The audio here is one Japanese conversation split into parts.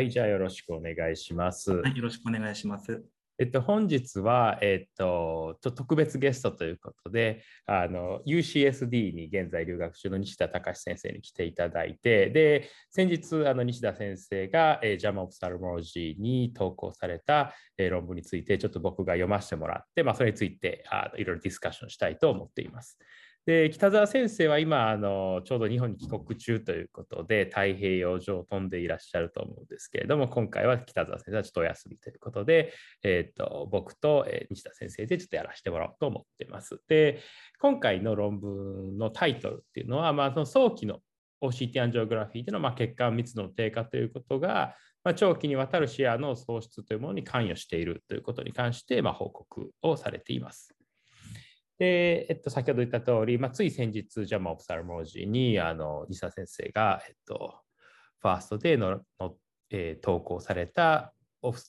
はい、じゃあよろしくお願いします。はい、よろしくお願いします。えっと、本日は、えっと、と特別ゲストということで、あの UCSD に現在留学中の西田隆先生に来ていただいて、で、先日、あの西田先生が、えー、ジャマ・オプサルモロジーに投稿された、えー、論文について、ちょっと僕が読ませてもらって、まあ、それについてあいろいろディスカッションしたいと思っています。で北澤先生は今あの、ちょうど日本に帰国中ということで、太平洋上を飛んでいらっしゃると思うんですけれども、今回は北澤先生はちょっとお休みということで、えーと、僕と、え西田先生でちょっとやらせてもらおうと思ってます。で、今回の論文のタイトルっていうのは、まあ、その早期の OCT アンジオグラフィーでの、まあ、血管密度の低下ということが、まあ、長期にわたる視野の喪失というものに関与しているということに関して、まあ、報告をされています。で、えっと、先ほど言った通り、まあ、つい先日、ジャマ・オプサルモロジーに、あの、西田先生が、えっと、ファーストでのの、えー、投稿された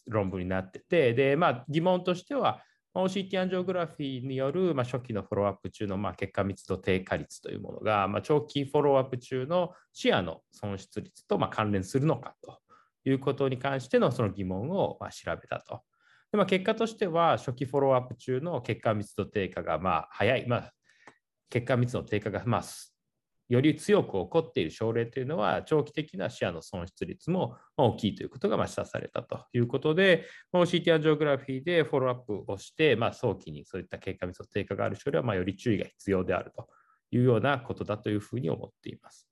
論文になってて、で、まあ、疑問としては、OCT アンジオグラフィーによる、まあ、初期のフォローアップ中の、まあ、血管密度低下率というものが、まあ、長期フォローアップ中の視野の損失率と、まあ、関連するのかということに関してのその疑問を、まあ、調べたと。でまあ、結果としては、初期フォローアップ中の血管密度低下がまあ早い、まあ、血管密度低下がまあより強く起こっている症例というのは、長期的な視野の損失率も大きいということが示唆されたということで、CT アンジオグラフィーでフォローアップをして、まあ、早期にそういった血管密度低下がある症例はまより注意が必要であるというようなことだというふうに思っています。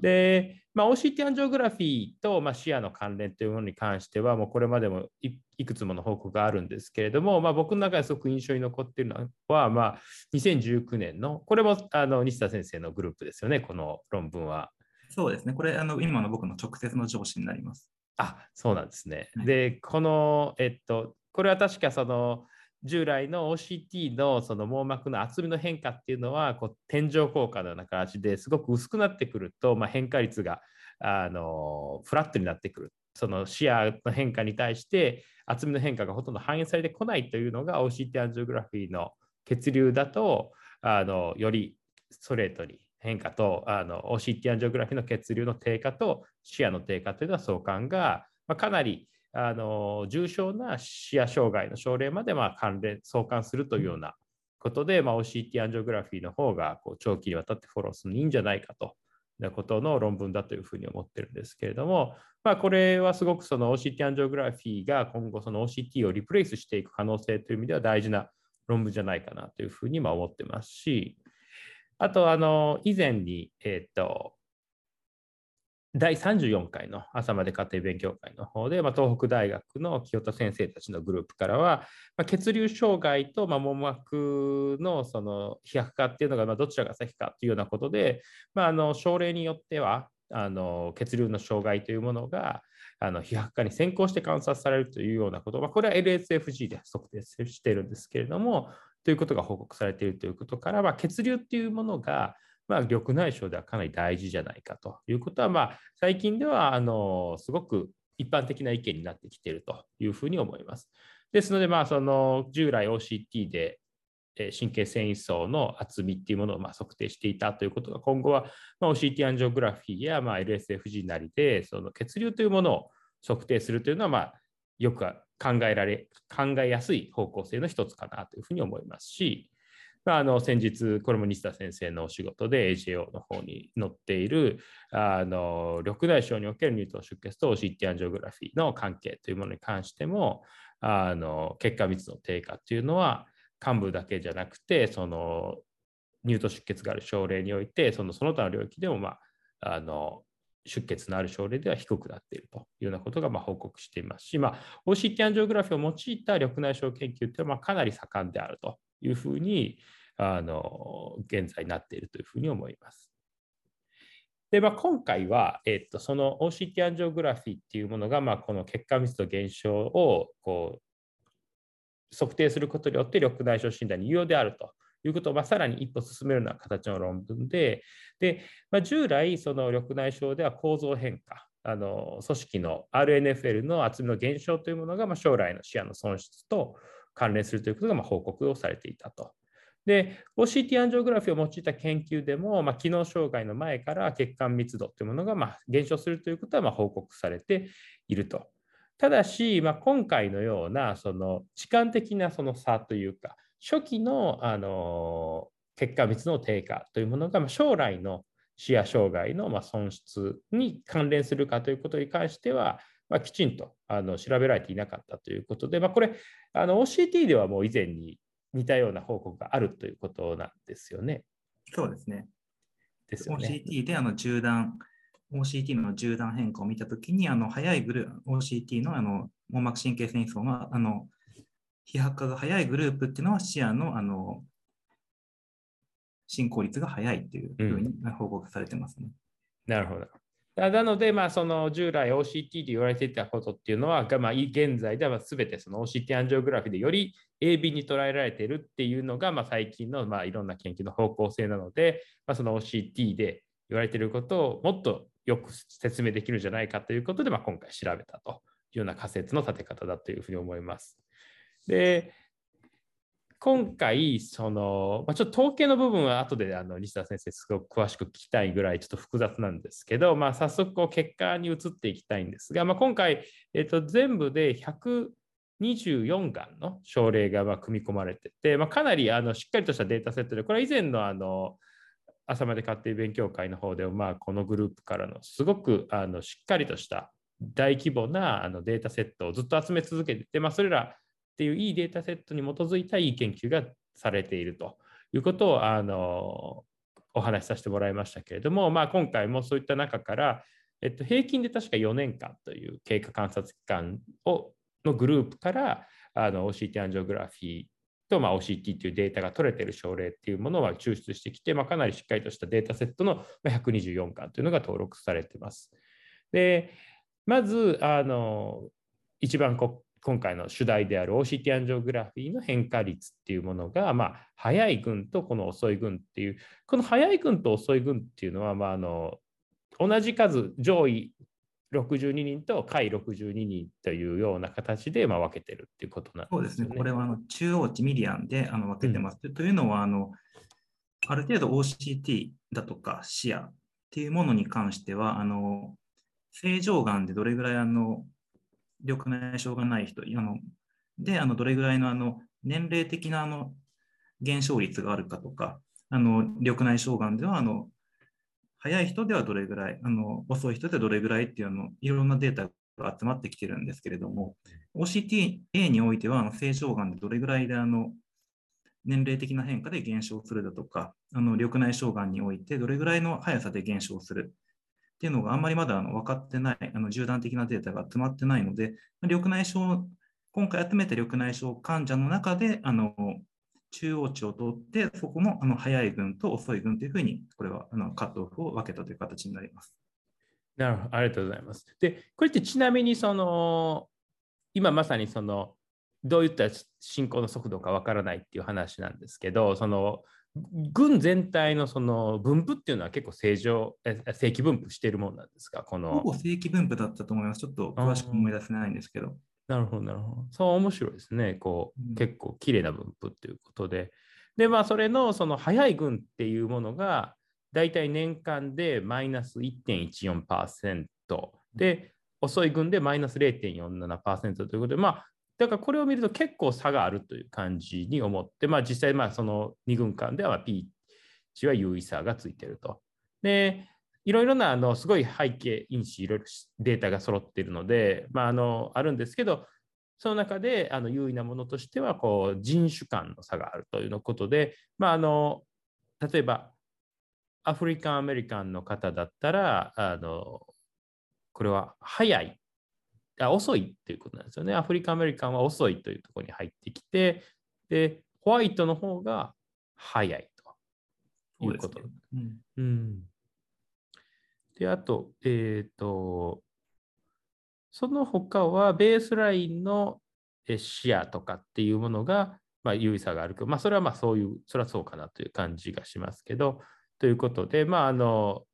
で、まあ、OCT アンジオグラフィーと、まあ、視野の関連というものに関しては、もうこれまでもいくつもの報告があるんですけれども、まあ、僕の中ですごく印象に残っているのは、まあ、2019年の、これもあの西田先生のグループですよね、この論文は。そうですね、これ、あの今の僕の直接の上司になります。あそうなんですね。はい、で、この、えっと、これは確かその、従来の OCT のその網膜の厚みの変化っていうのはこう天井効果のような形ですごく薄くなってくると、まあ、変化率があのフラットになってくる。その視野の変化に対して厚みの変化がほとんど反映されてこないというのが OCT アンジオグラフィーの血流だとあのよりストレートに変化とあの OCT アンジオグラフィーの血流の低下と視野の低下というのは相関が、まあ、かなりあの重症な視野障害の症例までま関連相関するというようなことで、まあ、OCT アンジオグラフィーの方がこう長期にわたってフォローするのいいんじゃないかということの論文だというふうに思ってるんですけれども、まあ、これはすごくその OCT アンジオグラフィーが今後その OCT をリプレイスしていく可能性という意味では大事な論文じゃないかなというふうに思ってますし、あと、あの、以前に、えっ、と、第34回の朝まで家庭勉強会の方で、まあ、東北大学の清田先生たちのグループからは、まあ、血流障害と、まあ、網膜のその飛躍化っていうのが、まあ、どちらが先かというようなことで、まあ、あの症例によってはあの血流の障害というものがあの飛躍化に先行して観察されるというようなこと、まあ、これは LSFG で測定しているんですけれども、ということが報告されているということから、まあ、血流っていうものが、まあ、緑内障ではかなり大事じゃないかということは、まあ、最近ではあのすごく一般的な意見になってきているというふうに思います。ですので、まあ、その従来 OCT で神経繊維層の厚みっていうものをま測定していたということが今後は、ま OCT アンジオグラフィーやま LSFG なりでその血流というものを測定するというのはまあよく考えられ考えやすい方向性の一つかなというふうに思いますし、あ、の先日、これも西田先生のお仕事で AJO の方に載っているあの緑内障における乳頭出血と CT アンジオグラフィーの関係というものに関してもあの血管密度の低下というのは幹部だけじゃなくてその乳頭出血がある症例においてそのその他の領域でも、まあ、あの出血のある症例では低くなっているというようなことがま報告していますし、まあ、OCT アンジオグラフィーを用いた緑内障研究というのはかなり盛んであるというふうにあの現在になっているというふうに思います。でまあ、今回は、えっと、その OCT アンジオグラフィーっていうものが、まあ、この血管密度減少をこう測定することによって緑内障診断に有用であるということを、まあ、さらに一歩進めるような形の論文で、でまあ、従来、その緑内障では構造変化、あの組織の RNFL の厚みの減少というものが、まあ、将来の視野の損失と関連するということがまあ報告をされていたと。で、OCT アンジオグラフィーを用いた研究でも、まあ、機能障害の前から血管密度というものがまあ減少するということはまあ報告されていると。ただし、まあ、今回のようなその時間的なその差というか、初期のあの血管密度の低下というものが将来の視野障害のま損失に関連するかということに関しては、まあ、きちんとあの調べられていなかったということで、まあ、これあの OCT ではもう以前に似たような報告があるということなんですよね。そうですね。ですよね。OCT であの縦断、OCT の縦断変化を見たときに、あの速いグループ、OCT のあの網膜神経線層のあの非白化が早いグループっていうのは視野のあの進行率が早いっていうふうに報告されてますね。うん、なるほど。なので、まあ、その従来 OCT で言われていたことっていうのは、まあ、現在では全てその OCT アンジオグラフィでより鋭敏に捉えられているっていうのが、まあ、最近の、まあ、いろんな研究の方向性なので、まあ、その OCT で言われていることをもっとよく説明できるんじゃないかということで、まあ、今回調べたというような仮説の立て方だというふうに思います。で、今回、その、まあ、ちょっと統計の部分は後であの西田先生、すごく詳しく聞きたいぐらいちょっと複雑なんですけど、まあ、早速こう結果に移っていきたいんですが、まあ、今回、えっと、全部で124がんの症例がま組み込まれてて、まあ、かなりあのしっかりとしたデータセットで、これは以前のあの朝まで家庭勉強会の方でまあこのグループからのすごくあのしっかりとした大規模なあのデータセットをずっと集め続けてて、まあ、それらっていういいデータセットに基づいたいい研究がされているということをあのお話しさせてもらいましたけれども、まあ、今回もそういった中から、えっと、平均で確か4年間という経過観察期間をのグループからあの OCT アンジオグラフィーと、まあ、OCT というデータが取れている症例っていうものは抽出してきて、まあ、かなりしっかりとしたデータセットの124巻というのが登録されています。でまずあの一番こ今回の主題である OCT アンジオグラフィーの変化率っていうものが、まあ、早い群とこの遅い群っていう、この早い群と遅い群っていうのは、まあ、あの同じ数、上位62人と下位62人というような形でまあ分けてるっていうことなんですね。そうですね。これはあの中央値ミディアンであの分けてます。うん、というのはあの、ある程度 OCT だとか視野っていうものに関しては、あの正常がんでどれぐらいあの緑内障がない人あの。であのどれぐらいのあの年齢的なあの減少率があるかとか、あの緑内障眼ではあの早い人ではどれぐらい、あの遅い人ではどれぐらいっていうのいろんなデータが集まってきてるんですけれども、OCTA においてはあの正常眼でどれぐらいであの年齢的な変化で減少するだとか、あの緑内障眼においてどれぐらいの速さで減少する。っていうのがあんまりまだあの分かってない、あの縦断的なデータが集まってないので、緑内障、今回集めた緑内障患者の中で、あの中央値を通って、そこのあの早い群と遅い群というふうに、これはあのカットオフを分けたという形になります。なるほど、ありがとうございます。で、これってちなみに、その、今まさにその、どういった進行の速度かわからないっていう話なんですけど、その軍全体のその分布っていうのは結構正常、正規分布しているものなんですか？このほぼ正規分布だったと思います。ちょっと詳しく思い出せないんですけど。なるほど、なるほど。そう面白いですね。こう、うん、結構綺麗な分布っていうことで。で、まあ、それのその早い群っていうものが、だいたい年間でマイナス1.14%で、遅い群でマイナス0.47%ということで、まあ、だからこれを見ると結構差があるという感じに思って、まあ、実際まあその2軍間では P 値は優位差がついていると。で、いろいろなあのすごい背景因子、いろいろデータが揃っているので、まあ、あのあるんですけど、その中であの優位なものとしてはこう人種間の差があるということで、まあ、あの例えばアフリカン・アメリカンの方だったらあのこれは早いあ遅いっていうことなんですよね。アフリカ・アメリカンは遅いというところに入ってきて、で、ホワイトの方が早いということ。うね、うん、うん、で、あと、えっ、ー、と、その他はベースラインの視野とかっていうものが、まあ、優位差があるけど、まあ、それはまあそういう、それはそうかなという感じがしますけど、ということで、まあ、あの、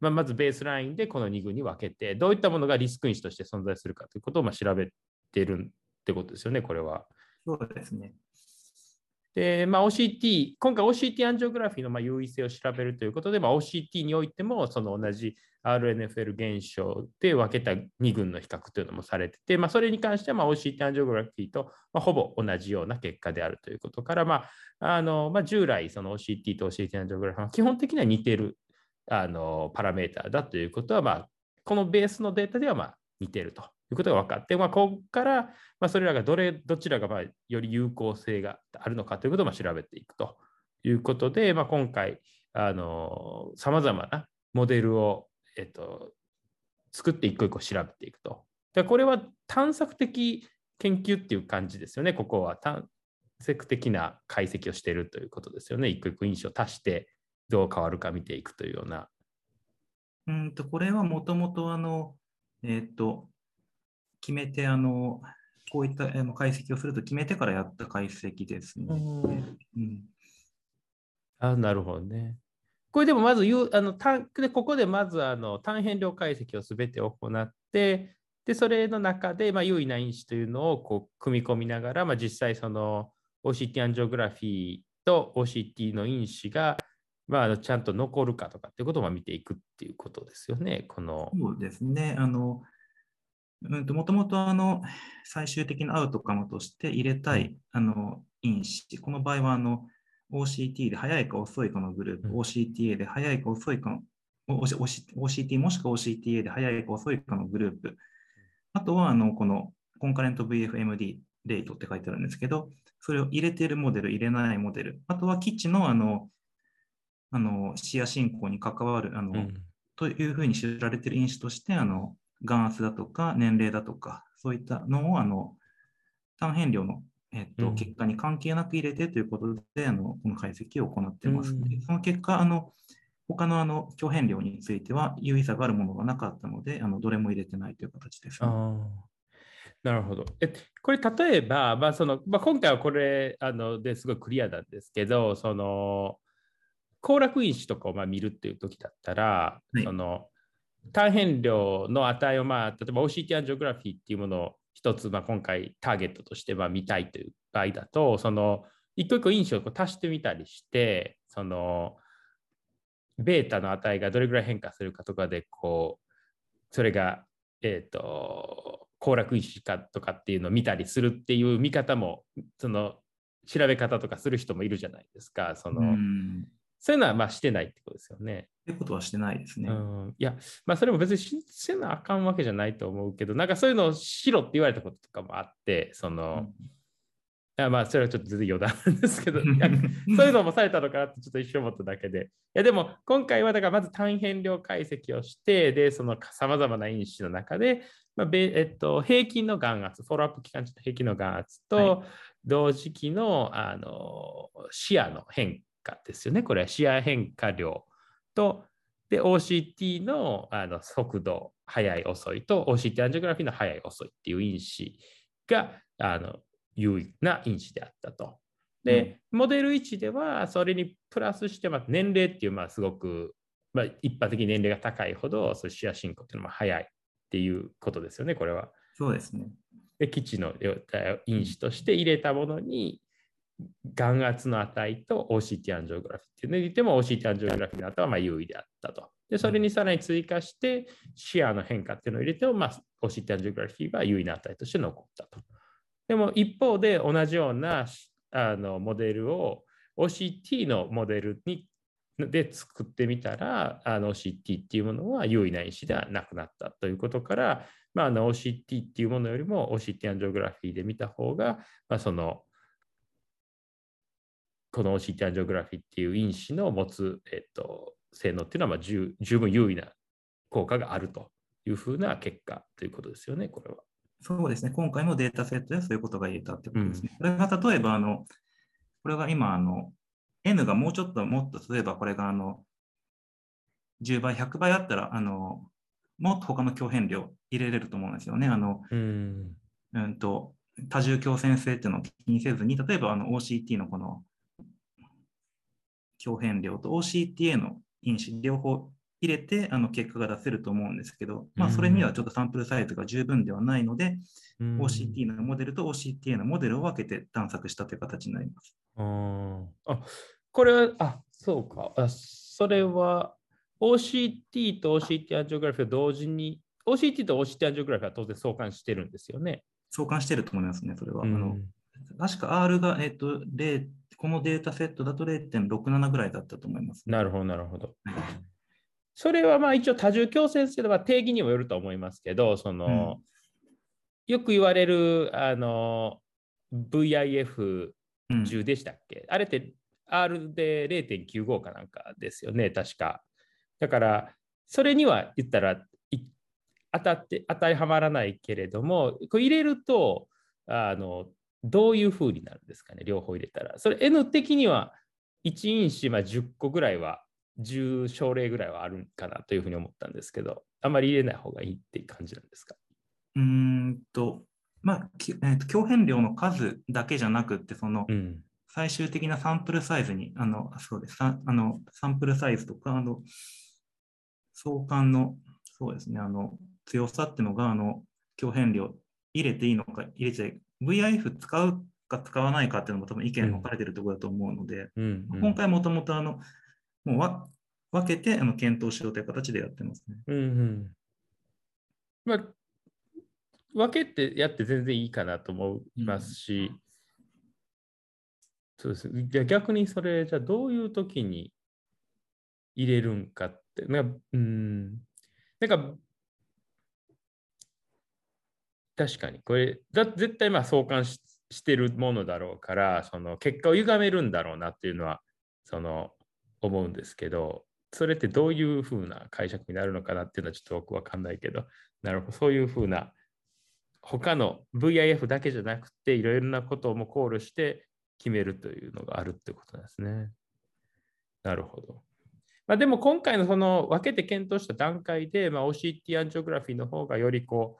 まあ、まずベースラインでこの2群に分けて、どういったものがリスク因子として存在するかということをまあ調べてるってことですよね、これは。そうですね。で、まあ、OCT、今回 OCT アンジオグラフィーのまあ優位性を調べるということで、まあ、OCT においてもその同じ RNFL 現象で分けた2群の比較というのもされてて、まあ、それに関してはまあ OCT アンジオグラフィーとまあほぼ同じような結果であるということから、まああのまあ、従来その OCT と OCT アンジオグラフィーは基本的には似てるあのパラメータだということは、まあ、このベースのデータではま似ているということが分かって、まあ、ここから、ま、それらがどれどちらがまより有効性があるのかということをま調べていくということで、まあ、今回さまざまなモデルを、えっと、作って一個一個調べていくと。でこれは探索的研究っていう感じですよね、ここは。探索的な解析をしているということですよね。一個一個印象を足してどう変わるか見ていくというような。うんとこれはもともとあの、えっ、と、決めて、あの、こういったあの解析をすると決めてからやった解析ですね。うん、あなるほどね。これでもまずあの単でここでまずあの単変量解析をすべて行ってでそれの中でまあ優位な因子というのをこう組み込みながら、まあ、実際その OCT アンジオグラフィーと OCT の因子がまあ、ちゃんと残るかとかっていうことを見ていくっていうことですよね。この。そうですね。あのうんと、もともとあの最終的なアウトカムとして入れたい、あの因子、この場合はあの OCT で早いか遅いかのグループ、うん、OCTA で早いか遅いかの OCT もしくは OCTA で早いか遅いかのグループ、あとはあのこのコンカレント VFMD レートって書いてあるんですけど、それを入れているモデル、入れないモデル、あとは基地のあのあの視野進行に関わるあの、うん、というふうに知られている因子としてあの眼圧だとか年齢だとか、そういったのをあの単変量の、えっと、うん、結果に関係なく入れてということで、あのこの解析を行っています、うん、その結果、あの他のあの強変量については優位差があるものがなかったので、あのどれも入れてないという形です、ね、なるほど。えこれ例えば、まあそのまあ、今回はこれあのですごいクリアなんですけど、その行楽因子とかをまあ見るっていう時だったら、はい、その単変量の値を、まあ、例えば OCT アンジオグラフィーっていうものを一つ、まあ、今回ターゲットとしてまあ見たいという場合だと、その一個一個因子をこう足してみたりして、そのベータの値がどれぐらい変化するかとかで、こう、それが、えっ、ー、と、行楽因子かとかっていうのを見たりするっていう見方も、その調べ方とかする人もいるじゃないですか。その、そういうのはまあしてないってことですよね。ってことはしてないですね。うん、いや、まあそれも別にしてなあかんわけじゃないと思うけど、なんかそういうのをしろって言われたこととかもあって、その、うん、まあそれはちょっと全然余談なんですけど、そういうのもされたのかなってちょっと一瞬思っただけで。いやでも今回はだからまず単変量解析をして、で、そのさまざまな因子の中で、まあえっと、平均の眼圧、フォローアップ期間中の平均の眼圧と、同時期のあの視野の変化ですよね。これは視野変化量と、で、OCT のあの速度、速い遅いと、OCT アンジオグラフィーの速い遅いっていう因子があの優位な因子であったと。で、うん、モデル1ではそれにプラスして、まあ、年齢っていう、まあ、すごく、まあ、一般的に年齢が高いほど、視野進行っていうのも速いっていうことですよね、これは。そうですね。で、基地の因子として入れたものに、眼圧の値と OCT アンジオグラフィーっていうのを言っても OCT アンジオグラフィーの値はま優位であったと。で、それにさらに追加して視野の変化っていうのを入れても、まあ、OCT アンジオグラフィーは優位な値として残ったと。でも一方で同じようなあのモデルを OCT のモデルにで作ってみたら、あの OCT っていうものは優位な因子ではなくなったということから、まあ、あの OCT っていうものよりも OCT アンジオグラフィーで見た方が、まあ、そのこの OCT アンジオグラフィーっていう因子の持つ、えっと、性能っていうのはまあ十十分優位な効果があるというふうな結果ということですよね、これは。そうですね、今回のデータセットでそういうことが言えたってことですね。うん、これが例えばあの、これが今あの、N がもうちょっともっと、例えばこれがあの10倍、100倍あったら、あのもっと他の強変量入れれると思うんですよね。あのうん、うんと多重強線性っていうのを気にせずに、例えばあの OCT のこの強変量と OCTA の因子両方入れてあの結果が出せると思うんですけど、まあ、それにはちょっとサンプルサイズが十分ではないので、うん、OCT のモデルと OCTA のモデルを分けて探索したという形になります。うんあこれは、あそうかあ。それは OCT と OCT アンジオグラフィーを同時に、OCT と OCT アンジオグラフィーは当然相関してるんですよね。相関してると思いますね、それは。うんあの確か R が、えっと0このデータセットだと0.67ぐらいだったと思います。なるほど、なるほど。はいそれはまあ一応多重強制性では定義にもよると思いますけど、その、よく言われるあの VIF10 うんでしたっけ、あれって R で0.95かなんかですよね、確か。だから、それには言ったらい当たって当てはまらないけれども、これ入れるとあのどういうふうになるんですかね、両方入れたら。それ N 的には1因子、まあ、10個ぐらいは、10症例ぐらいはあるかなというふうに思ったんですけど、あまり入れない方がいいっていう感じなんですか？うーんと、まあ、きえーと強変量の数だけじゃなくって、そのうん。最終的なサンプルサイズに、あの、そうです、さあのサンプルサイズとか、あの、相関の、そうですね、あの、強さっていうのが、あの、強変量入れていいのか、入れちゃい、VIF 使うか使わないかっていうのも多分意見分かれてるところだと思うので、うんうん今回もともとあの、もうわ分けてあの検討しようという形でやってますね。うんうん。まあ、分けてやって全然いいかなと思いますし、そうです。いや逆にそれ、じゃあどういう時に入れるんかって、なんか、うん、なんか、確かに、これ、だ絶対まあ相関ししてるものだろうから、その結果を歪めるんだろうなっていうのは、その、思うんですけど、それってどういうふうな解釈になるのかなっていうのはちょっと僕わかんないけど、なるほど、そういうふうな、他の VIF だけじゃなくて、いろいろなことも考慮して決めるというのがあるってことですね。なるほど。まあ、でも今回のその分けて検討した段階で、まあ、OCT アンジオグラフィーの方がよりこう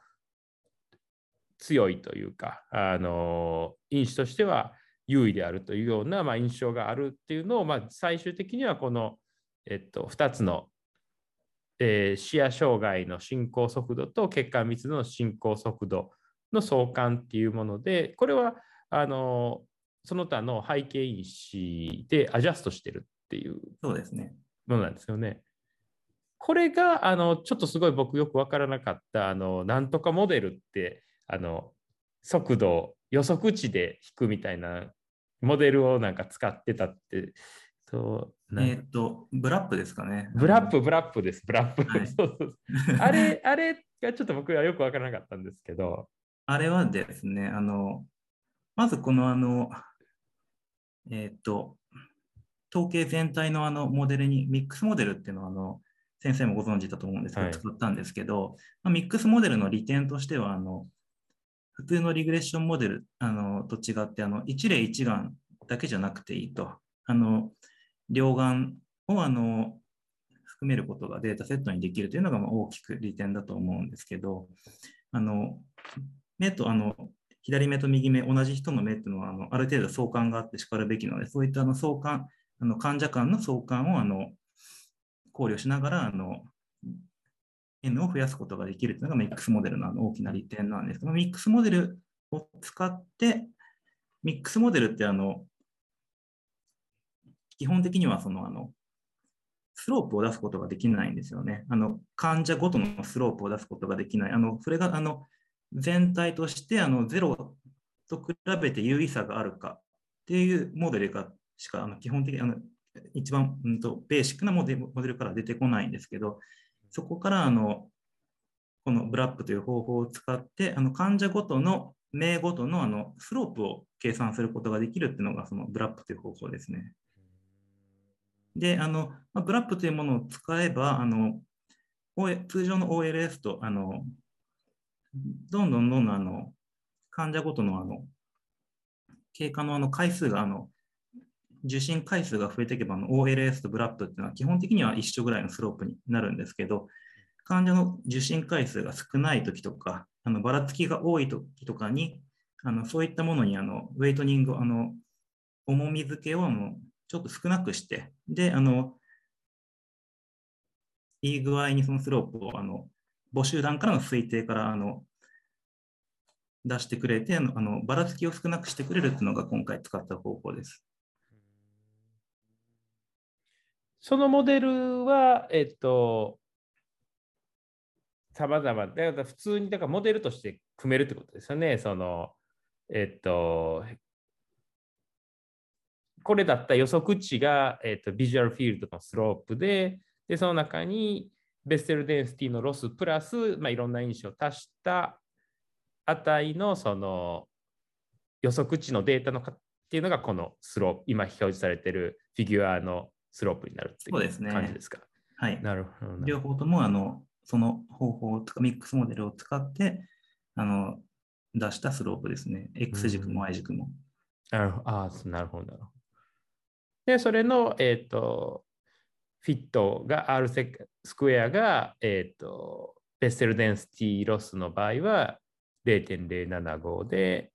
強いというか、あの因子としては優位であるというような、まあ、印象があるっていうのを、まあ、最終的にはこの、えっと、2つの、えー視野障害の進行速度と血管密度の進行速度の相関っていうもので、これはあのその他の背景因子でアジャストしてるっていうそうですね。ものなんですよね。これがあのちょっとすごい僕よく分からなかったあのなんとかモデルってあの速度を予測値で引くみたいなモデルをなんか使ってたってそうえーっと、ブラップですかね。ブラップブラップです。ブラップ、はい。そうそうそう。あれあれがちょっと僕はよく分からなかったんですけど。あれはですね、あの、まずこのあの、えーっと、統計全体のあのモデルに、ミックスモデルっていうのはあの、先生もご存知だと思うんですけど、はい。使ったんですけど、まあミックスモデルの利点としては、あの、普通のリグレッションモデルあのと違って、あの、一例一眼だけじゃなくていいと。あの、両眼をあの含めることがデータセットにできるというのがま大きく利点だと思うんですけど、あの目とあの左目と右目、同じ人の目っていうのはあのある程度相関があってしかるべきなので、そういったあの相関、あの患者間の相関をあの考慮しながらあの N を増やすことができるというのがミックスモデルのあの大きな利点なんですけど、ミックスモデルを使って、ミックスモデルってあの基本的にはそのあのスロープを出すことができないんですよね。あの患者ごとのスロープを出すことができない。あのそれがあの全体としてあのゼロと比べて有意差があるかっていうモデルがしかあの基本的にあの一番、うん、とベーシックなモデルから出てこないんですけど、そこからあのこのブラップという方法を使って、あの患者ごとの名ごとのあのスロープを計算することができるっていうのがそのブラップという方法ですね。で、あの、まあブラップというものを使えば、あの、O- 通常の OLS と、あの、どんどんどんどんあの、患者ごとのあの、経過のあの回数が、あの、受診回数が増えていけば、OLS とブラップっていうのは基本的には一緒ぐらいのスロープになるんですけど、患者の受診回数が少ないときとか、あのばらつきが多いときとかに、あのそういったものにあのウェイトニング、あの重み付けをあのちょっと少なくして、で、あの、いい具合にそのスロープを、あの、母集団からの推定から、あの、出してくれて、あのばらつきを少なくしてくれるっていうのが今回使った方法です。そのモデルは、えっと、さまざま、だから普通にだからモデルとして組めるってことですよね。その、えっと、これだった予測値が、えっと、ビジュアルフィールドのスロープで、で、その中にベステルデンシティのロスプラス、まあ、いろんな因子を足した値のその予測値のデータのかっていうのがこのスロープ、今表示されているフィギュアのスロープになるっていう感じですか？すね、はい。なるほど。両方ともあのその方法とかミックスモデルを使ってあの出したスロープですね。X 軸も Y 軸も。なるほど。あなるほど。で、それの、えっ、ー、と、フィットが R セスクエアが、えっ、ー、と、ベッセルデンシティロスの場合は0.075で、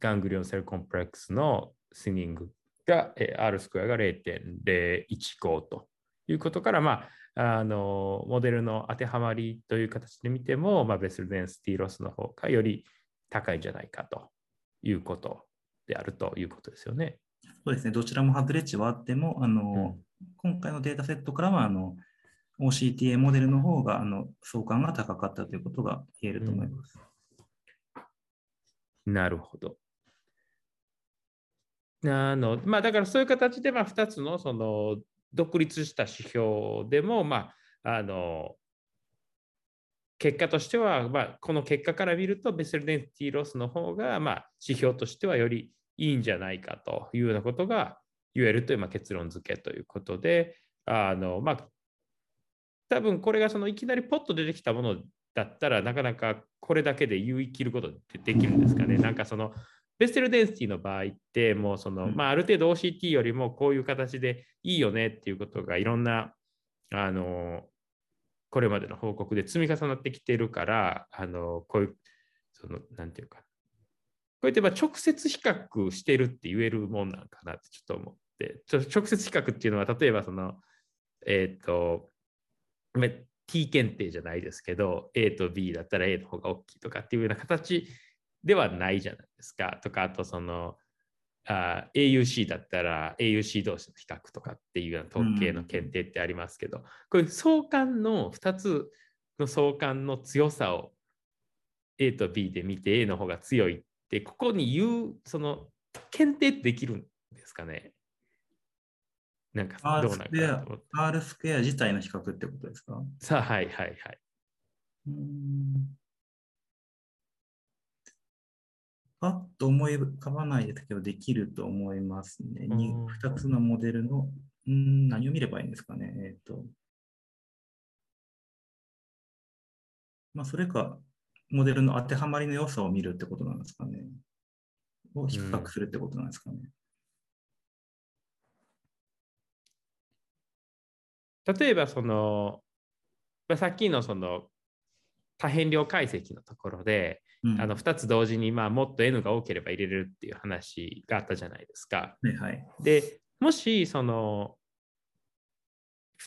ガングリオンセルコンプレックスのスニングが、えー、R スクエアが0.015ということから、まあ、あのモデルの当てはまりという形で見ても、まあ、ベスルデンシティロスの方がより高いんじゃないかということであるということですよね。そうですね、どちらも外れ値はあっても、あの、うん、今回のデータセットからはあの OCTA モデルの方があの相関が高かったということが言えると思います。うん、なるほど。あのまあ、だからそういう形で、まあ、2つのその独立した指標でも、まあ、あの結果としては、まあ、この結果から見るとベセルデンティロスの方が、まあ、指標としてはよりいいんじゃないかというようなことが言えるという、まあ、結論付けということで、あのまあ、多分これがそのいきなりポッと出てきたものだったらなかなかこれだけで言い切ることってできるんですかね。なんかそのベステルデンシティの場合ってもうその、まあ、ある程度 OCT よりもこういう形でいいよねっていうことがいろんなあのこれまでの報告で積み重なってきてるからあのこういうそのなんていうかこうやって直接比較してるって言えるもんなんかなってちょっと思って、ちょ直接比較っていうのは、例えばその、えっ、ー、と、T 検定じゃないですけど、A と B だったら A の方が大きいとかっていうような形ではないじゃないですか。とか、あとその、あ AUC だったら AUC 同士の比較とかっていうような統計の検定ってありますけど、うん、これ相関の2つの相関の強さを A と B で見て A の方が強いで、ここに言う、その、検定できるんですかねなんかどうなんか R スクエア自体の比較ってことですか？さあ、はいはいはい。うんパッと思い浮かばないですけど、できると思いますね。2つのモデルの、ん何を見ればいいんですかね。えっ、ー、と。まあ、それか、モデルの当てはまりの良さを見るってことなんですかね。を比較するってことなんですかね。うん、例えばその、さっきのその多変量解析のところで、うん、あの2つ同時にまあもっと N が多ければ入れれるっていう話があったじゃないですか。はいはい、でもしその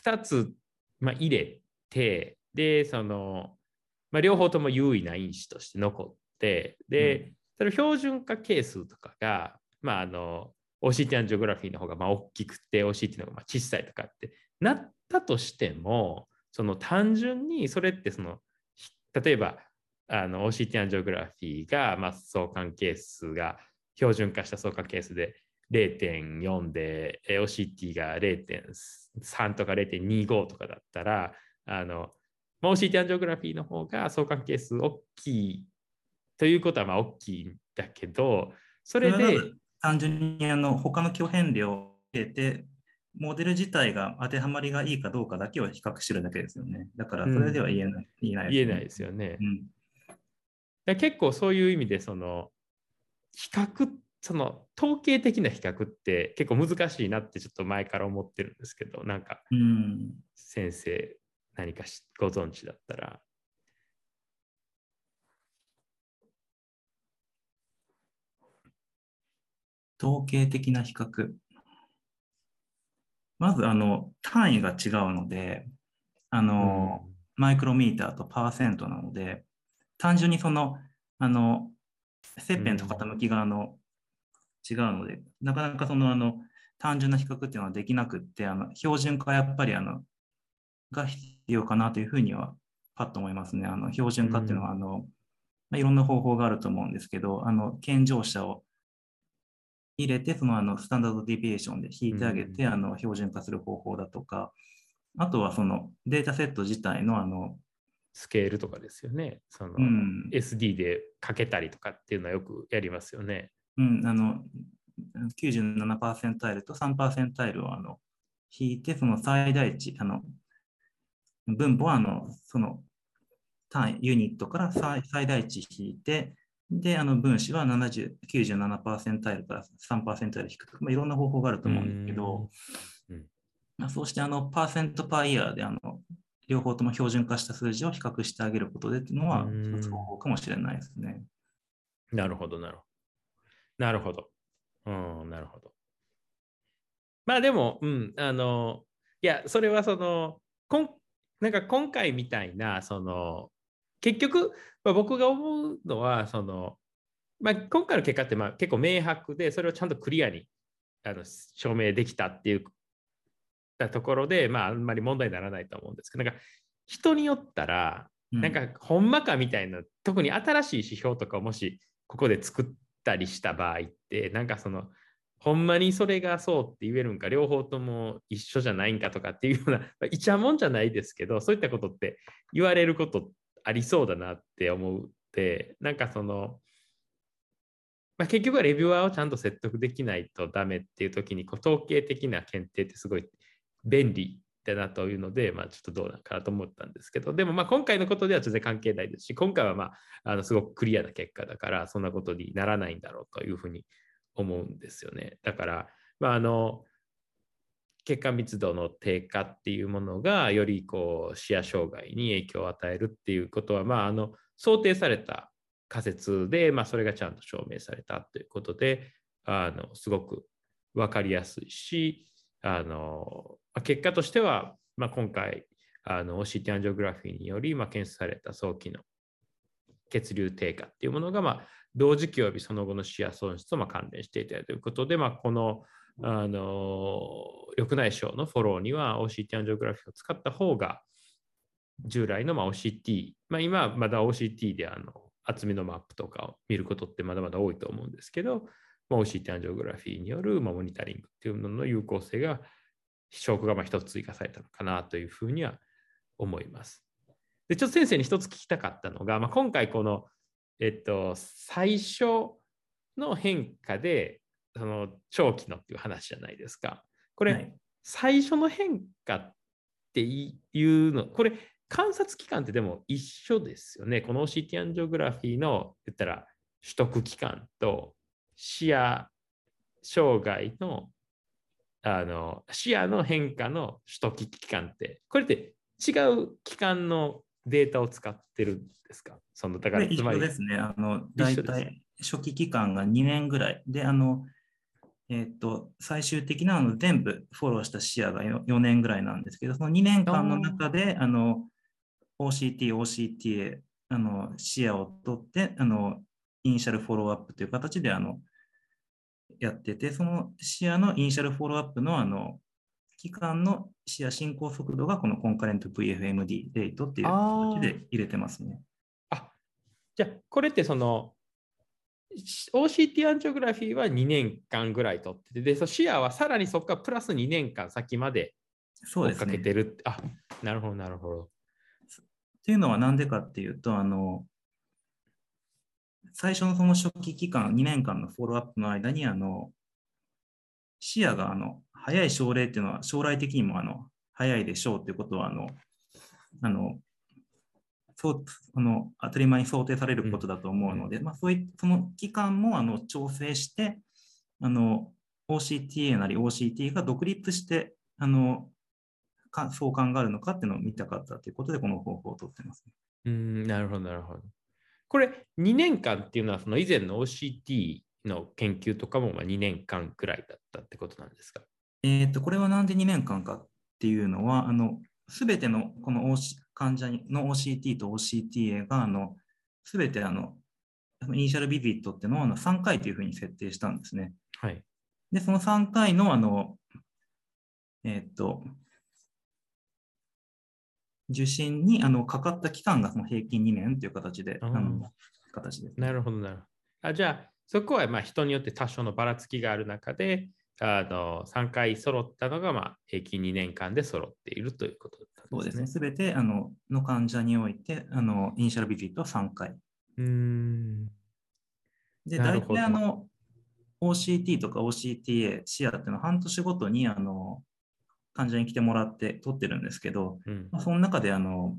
2つ、まあ、入れてでそのまあ、両方とも優位な因子として残って、で、それ標準化係数とかが、まあ、あの、OCT アンジオグラフィーの方がまあ大きくて、OCT の方がまあ小さいとかってなったとしても、その単純にそれってその、例えば、あの OCT アンジオグラフィーが、まあ、相関係数が標準化した相関係数で0.4で OCT が0.3とか0.25とかだったらあのまあ、OCT アンジオグラフィーの方が相関係数大きいということはまあ大きいんだけど、それで。単純にあの他の巨変量を入れて、モデル自体が当てはまりがいいかどうかだけを比較してるだけですよね。だからそれでは言えない。うん、言えない、ね、言えないですよね。うん、結構そういう意味で、その比較、その統計的な比較って結構難しいなってちょっと前から思ってるんですけど、なんか先生何かご存知だったら。統計的な比較。まず、あの、単位が違うので、あの、うん、マイクロミーターとパーセントなので、単純にその、あの、切片と傾きがあの、違うので、なかなかその、あの、単純な比較っていうのはできなくって、あの標準化やっぱりあのが必要かなというふうにはパッと思いますね。あの標準化っていうのは、あのまあ、いろんな方法があると思うんですけど、あの健常者を入れて、そのあのスタンダードディビエーションで引いてあげて、うん、あの標準化する方法だとか、あとはそのデータセット自体のあのスケールとかですよね。その、うん、SD でかけたりとかっていうのはよくやりますよね。うん、あの97%タイルと3%タイルをあの引いて、その最大値、あの分母はあのその単位、ユニットから最大値引いて、で、あの分子は70 97%タイルから3%タイル引くとか、まあ、いろんな方法があると思うんですけど、まあ、そうしてあのパーセントパーイヤーであの両方とも標準化した数字を比較してあげることでっていうのは、方法かもしれないですね。なるほど、なるほど。なるほど。うん、なるほど。まあでも、うん、あの、いや、それはその、こんなんか今回みたいな、その、結局、まあ、僕が思うのは、その、まあ、今回の結果ってまあ結構明白で、それをちゃんとクリアにあの証明できたっていうたところで、まあ、あんまり問題にならないと思うんですけど、なんか人によったら、なんかほんまかみたいな、特に新しい指標とかをもしここで作ったりした場合って、なんかその、ほんまにそれがそうって言えるんか、両方とも一緒じゃないんかとかっていうような、まあ、いちゃもんじゃないですけど、そういったことって言われることありそうだなって思って、なんかその、まあ、結局はレビュアーをちゃんと説得できないとダメっていう時にこう統計的な検定ってすごい便利だなというので、まあ、ちょっとどうなのかなと思ったんですけど、でもまあ今回のことでは全然関係ないですし、今回はまああのすごくクリアな結果だから、そんなことにならないんだろうというふうに思うんですよね。だから、まあ、あの血管密度の低下っていうものがよりこう視野障害に影響を与えるっていうことは、まあ、あの想定された仮説で、まあ、それがちゃんと証明されたということであのすごく分かりやすいしあの結果としては、まあ、今回あの OCT アンジオグラフィーにより、まあ、検出された早期の血流低下っていうものが、まあ、同時期及びその後の視野損失とま関連していたということで、まあ、このあの緑内障のフォローには OCT アンジオグラフィーを使った方が従来のま OCT、まあ、今まだ OCT であの厚みのマップとかを見ることってまだまだ多いと思うんですけど、まあ、OCT アンジオグラフィーによるまモニタリングっていうのの有効性が証拠がま一つ追加されたのかなというふうには思います。で、ちょっと先生に一つ聞きたかったのが、まあ、今回この、えっと、最初の変化で、その長期のっていう話じゃないですか。これ、はい、最初の変化っていうの、これ、観察期間ってでも一緒ですよね。この OCT アンジオグラフィーの言ったら取得期間と視野障害のあの視野の変化の取得期間って、これって違う期間のデータを使ってるんですか？そのだからつまりですね。あの大体初期期間が2年ぐらいで、あのえー、っと最終的なあの全部フォローした視野が 4, 4年ぐらいなんですけど、その2年間の中であの OCT、OCTA あの視野を取ってあの initial follow-up という形であのやってて、その視野の initial follow-up のあの期間の視野進行速度がこのコンカレント VFMD レートっていう形で入れてますね。あじゃあ、これってその OCT アンジオグラフィーは2年間ぐらい取ってて、でそ視野はさらにそこからプラス2年間先まで追っかけてる。ね、あなるほど、なるほど。っていうのは何でかっていうと、あの最初のその初期期間、2年間のフォローアップの間に、あの、視野があの早い症例っていうのは将来的にもあの早いでしょうということはあのあのそうあの当たり前に想定されることだと思うので、うん、まあ、そういその期間もあの調整してあの OCTA なり OCT が独立してあの相関があるのかっていうのを見たかったということでこの方法をとってます、うんなるほどなるほど。これ2年間っていうのはその以前の OCT の研究とかもま2年間くらいだったってことなんですか？えっ、と、これはなんで2年間かっていうのは、あの、すべてのこの、o、患者の OCT と OCTA が、あの、すべてあの、イニシャルビビットっていうのをあの3回というふうに設定したんですね。はい。で、その3回の、あの、えーっと、受診にあのかかった期間がその平均2年という形で、あの形です、なるほど、なるほど。あじゃあ、そこはまあ人によって多少のばらつきがある中で、あの3回揃ったのがまあ平均2年間で揃っているということだったそうんですね。ですね。すべてあのの患者において、あのイニシャルビジットは3回。うーん。で、大体あの OCT とか OCTA、視野っていうのは半年ごとにあの患者に来てもらって取ってるんですけど、うん。まあ、その中であの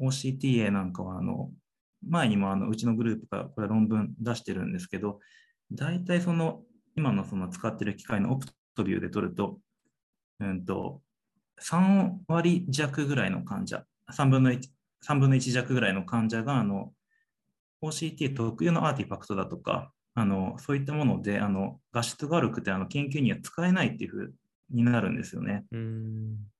OCTA なんかはあの前にもあのうちのグループがこれ論文出してるんですけど、大体その今のその使ってる機械のオプトビューで取ると、うんと、3割弱ぐらいの患者、3分の1、3分の1弱ぐらいの患者があの OCT 特有のアーティファクトだとか、あのそういったものであの画質が悪くてあの研究には使えないっていうふうになるんですよね。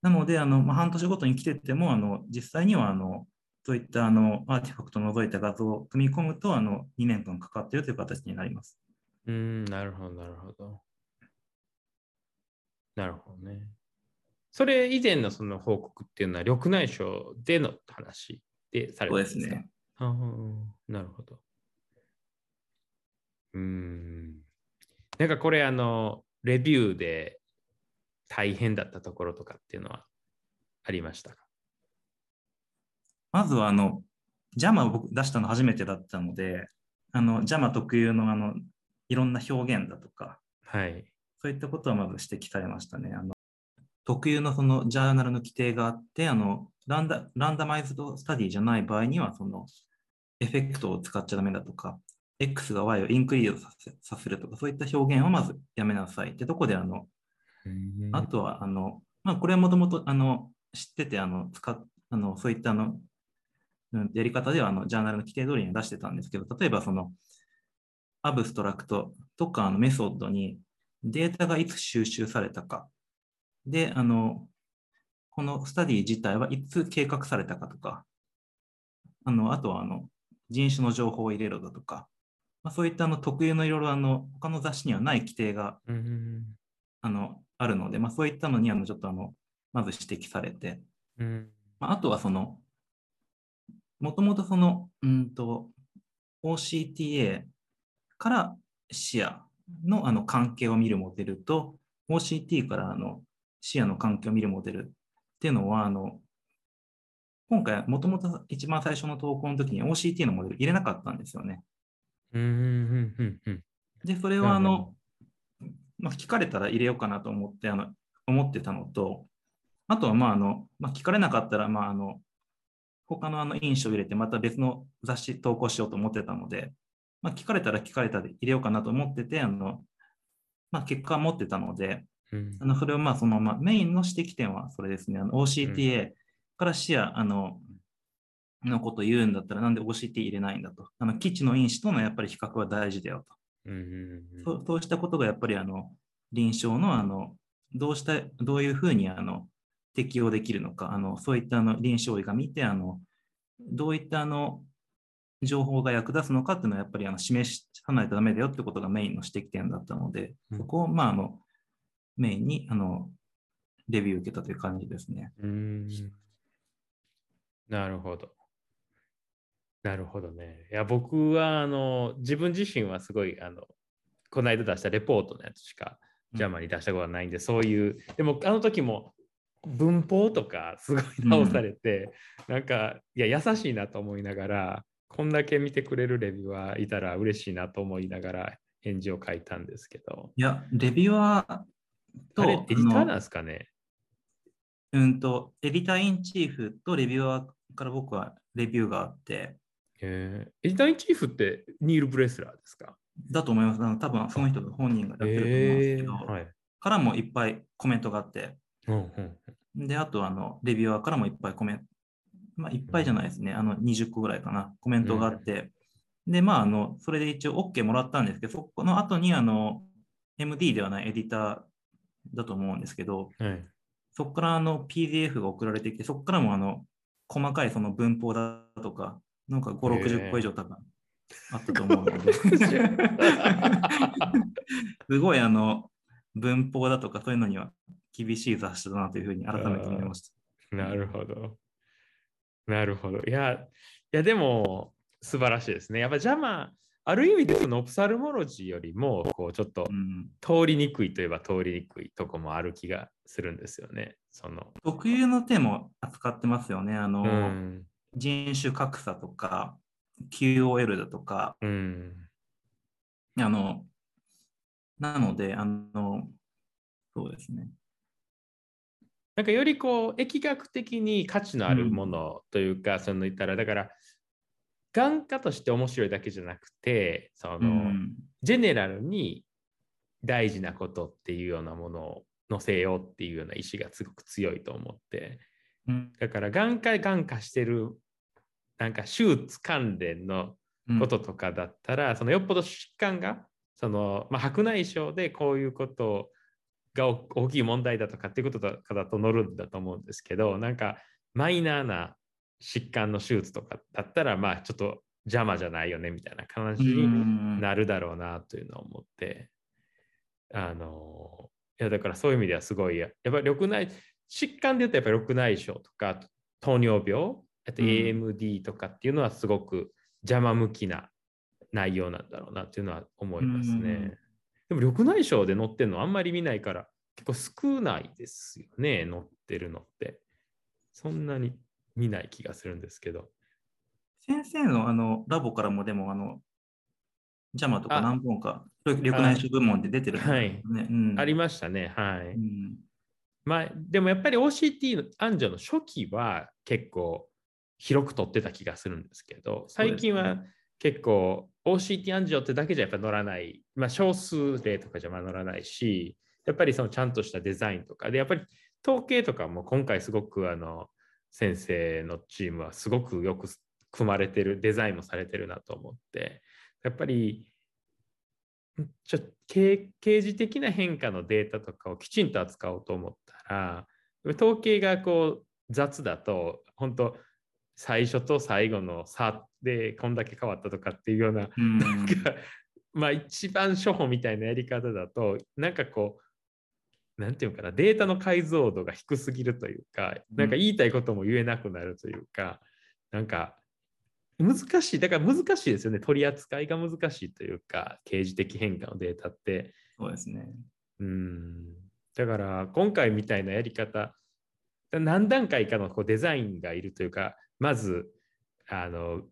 なので、あのまあ、半年ごとに来てても、あの実際にはあのそういったあのアーティファクトを除いた画像を組み込むとあの2年間かかっているという形になります。うーん、なるほど、なるほど。なるほどね。それ以前のその報告っていうのは、緑内障での話でされそうたんですか？ですね。ああ、なるほど。うーん。なんかこれ、あの、レビューで大変だったところとかっていうのはありましたか？まずはあの JAMA を僕出したの初めてだったので、あの JAMA 特有のあのいろんな表現だとか、はい。そういったことはまず指摘されましたね。あの特有のそのジャーナルの規定があって、あのランダランダマイズドスタディじゃない場合には、そのエフェクトを使っちゃダメだとか、X が Y をインクリードさせさせるとか、そういった表現をまずやめなさいってとこで、あのあとは、あの、まあ、これはもともと、あの、知ってて、あの、使っ、あの、そういった、あの、うんやり方では、あの、ジャーナルの規定通りに出してたんですけど、例えば、その、アブストラクトとか、あの、メソッドに、データがいつ収集されたか、で、あの、このスタディ自体はいつ計画されたかとか、あの、あとは、あの、人種の情報を入れろだとか、まあ、そういったあの特有のいろいろあの他の雑誌にはない規定が。あのあるので、まあ、そういったのにあのちょっとあのまず指摘されて、うん。まあ、あとはその、もともとその、うんと、OCTA から視野のあの関係を見るモデルと、OCT からあの視野の関係を見るモデルっていうのは、あの今回、もともと一番最初の投稿の時に OCT のモデル入れなかったんですよね。うん。うん。うん。うん。で、それはあの、まあ、聞かれたら入れようかなと思って、あの思ってたのと、あとはまああの、まあ、聞かれなかったら、まあ、あの他のあの印象を入れて、また別の雑誌投稿しようと思ってたので、まあ、聞かれたら聞かれたで入れようかなと思ってて、あのまあ、結果は持ってたので、うんあのそれをまあそのままメインの指摘点はそれですね、OCTA から視野、あののことを言うんだったら、なんで OCT 入れないんだと。あの基地の因子とのやっぱり比較は大事だよと。うんうんそうそうしたことがやっぱりあの臨床のあのどうしたどういうふうにあの適用できるのか、あのそういったあの臨床医が見てあの、どういったあの情報が役立つのかっていうのはやっぱりあの示さないとダメだよってことがメインの指摘点だったので、うんそこをまああのメインにあのレビューを受けたという感じですね。うーんなるほど。なるほどね。いや、僕は、あの、自分自身はすごい、あの、この間出したレポートのやつしか、ジャマに出したことはないんで、そういう、でも、あの時も、文法とかすごい直されて、なんか、いや、優しいなと思いながら、こんだけ見てくれるレビューはいたら嬉しいなと思いながら、返事を書いたんですけど、いや、レビュアーと、あれ、エディターなんですかね？うんと、エディターインチーフとレビュアーから僕はレビューがあって、えー。エディターインチーフってニール・ブレスラーですか？だと思います。あの多分その人本人がやってると思うんですけど、はい。からもいっぱいコメントがあって、うんうんで、あとあのレビュアーからもいっぱいコメント、まあ、いっぱいじゃないですね、あの20個ぐらいかな、コメントがあって、で、まあ、あのそれで一応 OK もらったんですけど、そこの後にあの MD ではないエディターだと思うんですけど、はい。そこからあの PDF が送られてきて、そこからもあの細かいその文法だとか、なんか5、へー60個以上多分あったと思うので。すごいあの文法だとかそういうのには厳しい雑誌だなというふうに改めて思いました。なるほど。なるほど。いや、いやでも素晴らしいですね。やっぱジャマ、ある意味でそのオプサルモロジーよりも、こうちょっとうん、通りにくいといえば通りにくいとこもある気がするんですよね。その。特有のテーマを扱ってますよね。あの、うん。人種格差とか QOL だとか、うん。あの、なので、あの、そうですね。なんかよりこう疫学的に価値のあるものというか、その言ったらだから眼科として面白いだけじゃなくてその、うん、ジェネラルに大事なことっていうようなものを載せようっていうような意志がすごく強いと思ってうんだから眼科眼科してるなんか手術関連のこととかだったら、そのよっぽど疾患がその、まあ、白内障でこういうことがお大きい問題だとかっていうこととかだと乗るんだと思うんですけどなんかマイナーな疾患の手術とかだったらまあちょっと邪魔じゃないよねみたいな感じにうん。なるだろうなというのを思って、あのいやだからそういう意味ではすごいやっぱり緑内疾患で言うとやっぱり緑内障とか糖尿病あとうん AMD とかっていうのはすごく邪魔向きな内容なんだろうなっていうのは思いますね。うんでも緑内障で載ってるのあんまり見ないから結構少ないですよね載ってるのって。そんなに見ない気がするんですけど。先生のあのラボからもでも、あの、ジャマとかあ何本か、緑内障部門で出てるんですよね。うんありましたね。はい。うんまあ、でもやっぱり OCT の暗女の初期は結構広く取ってた気がするんですけど最近は結構 OCT 暗女ってだけじゃやっぱ乗らない、まあ、少数例とかじゃまあ乗らないしやっぱりそのちゃんとしたデザインとかでやっぱり統計とかも今回すごくあの先生のチームはすごくよく組まれてるデザインもされてるなと思ってやっぱりんちょ経刑事的な変化のデータとかをきちんと扱おうと思ったら統計がこう雑だと本当最初と最後の差でこんだけ変わったとかっていうようなうん。なんかまあ一番初歩みたいなやり方だとなんかこうなんていうのかなデータの解像度が低すぎるというかなんか言いたいことも言えなくなるというかなんか難しい。だから難しいですよね。取り扱いが難しいというか刑事的変化のデータって。そうですね。うん。だから今回みたいなやり方何段階かのこうデザインがいるというかまずあの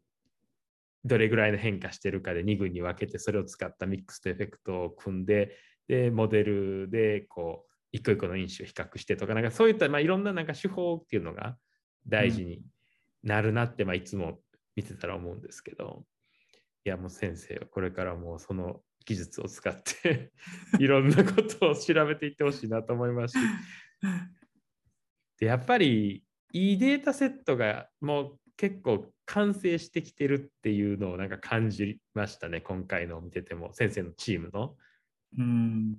どれぐらいの変化してるかで2群に分けてそれを使ったミックスとエフェクトを組んででモデルでこう一個一個の因子を比較してとかなんかそういった、まあ、いろんななんか手法っていうのが大事になるなって、まあ、いつも見てたら思うんですけどいやもう先生はこれからもうその技術を使って いろんなことを調べていってほしいなと思いますし。でやっぱりいいデータセットがもう結構完成してきてるっていうのをなんか感じましたね今回のを見てても先生のチームの。うん。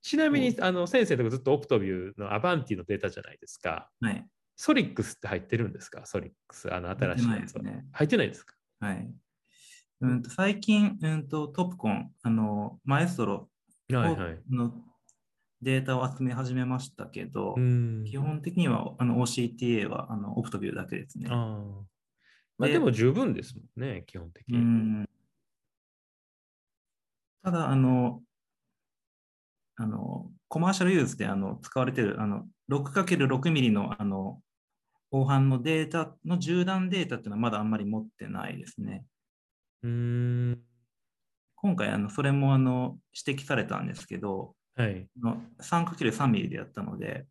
ちなみにあの先生とかずっとオプトビューのアバンティのデータじゃないですか。はい。ソリックスって入ってるんですか？ソリックス、あの新しいやつは。入ってないですね入ってないですか？はい。うんと最近、うんと、トップコン、あの、マエストロはいはい。のデータを集め始めましたけど、うん基本的にはあの OCTA はあのオプトビューだけですね。ああ。まあででも十分ですもんね、基本的うに。んただ、あの、あの、コマーシャルユーズであの使われているあの 6×6 ミリのあの後半のデータの縦断データっていうのはまだあんまり持ってないですね。うーん。今回、あのそれもあの指摘されたんですけど、はい。あの 3×3 ミリでやったので、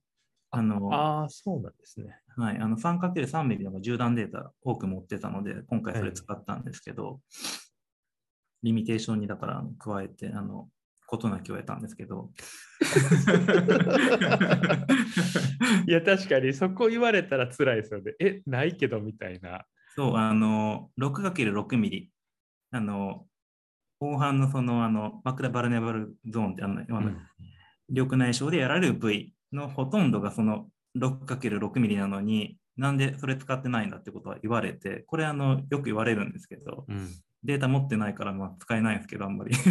あのああ、そうなんですね。はい、あの 3×3 ミリの縦断データ多く持ってたので、今回それ使ったんですけど、リミテーションにだから加えて、あの、ことなきを得たんですけど。いや、確かにそこ言われたら辛いですよね。え、ないけどみたいな。そう、あの、6×6 ミリ、あの、後半のその、あの、マクラバルネバルゾーンって、あの、あの緑内障でやられる部位のほとんどがその 6×6 ミリなのに、なんでそれ使ってないんだってことは言われて、これあのよく言われるんですけど、うんデータ持ってないから、まあ、使えないですけど、あんまり。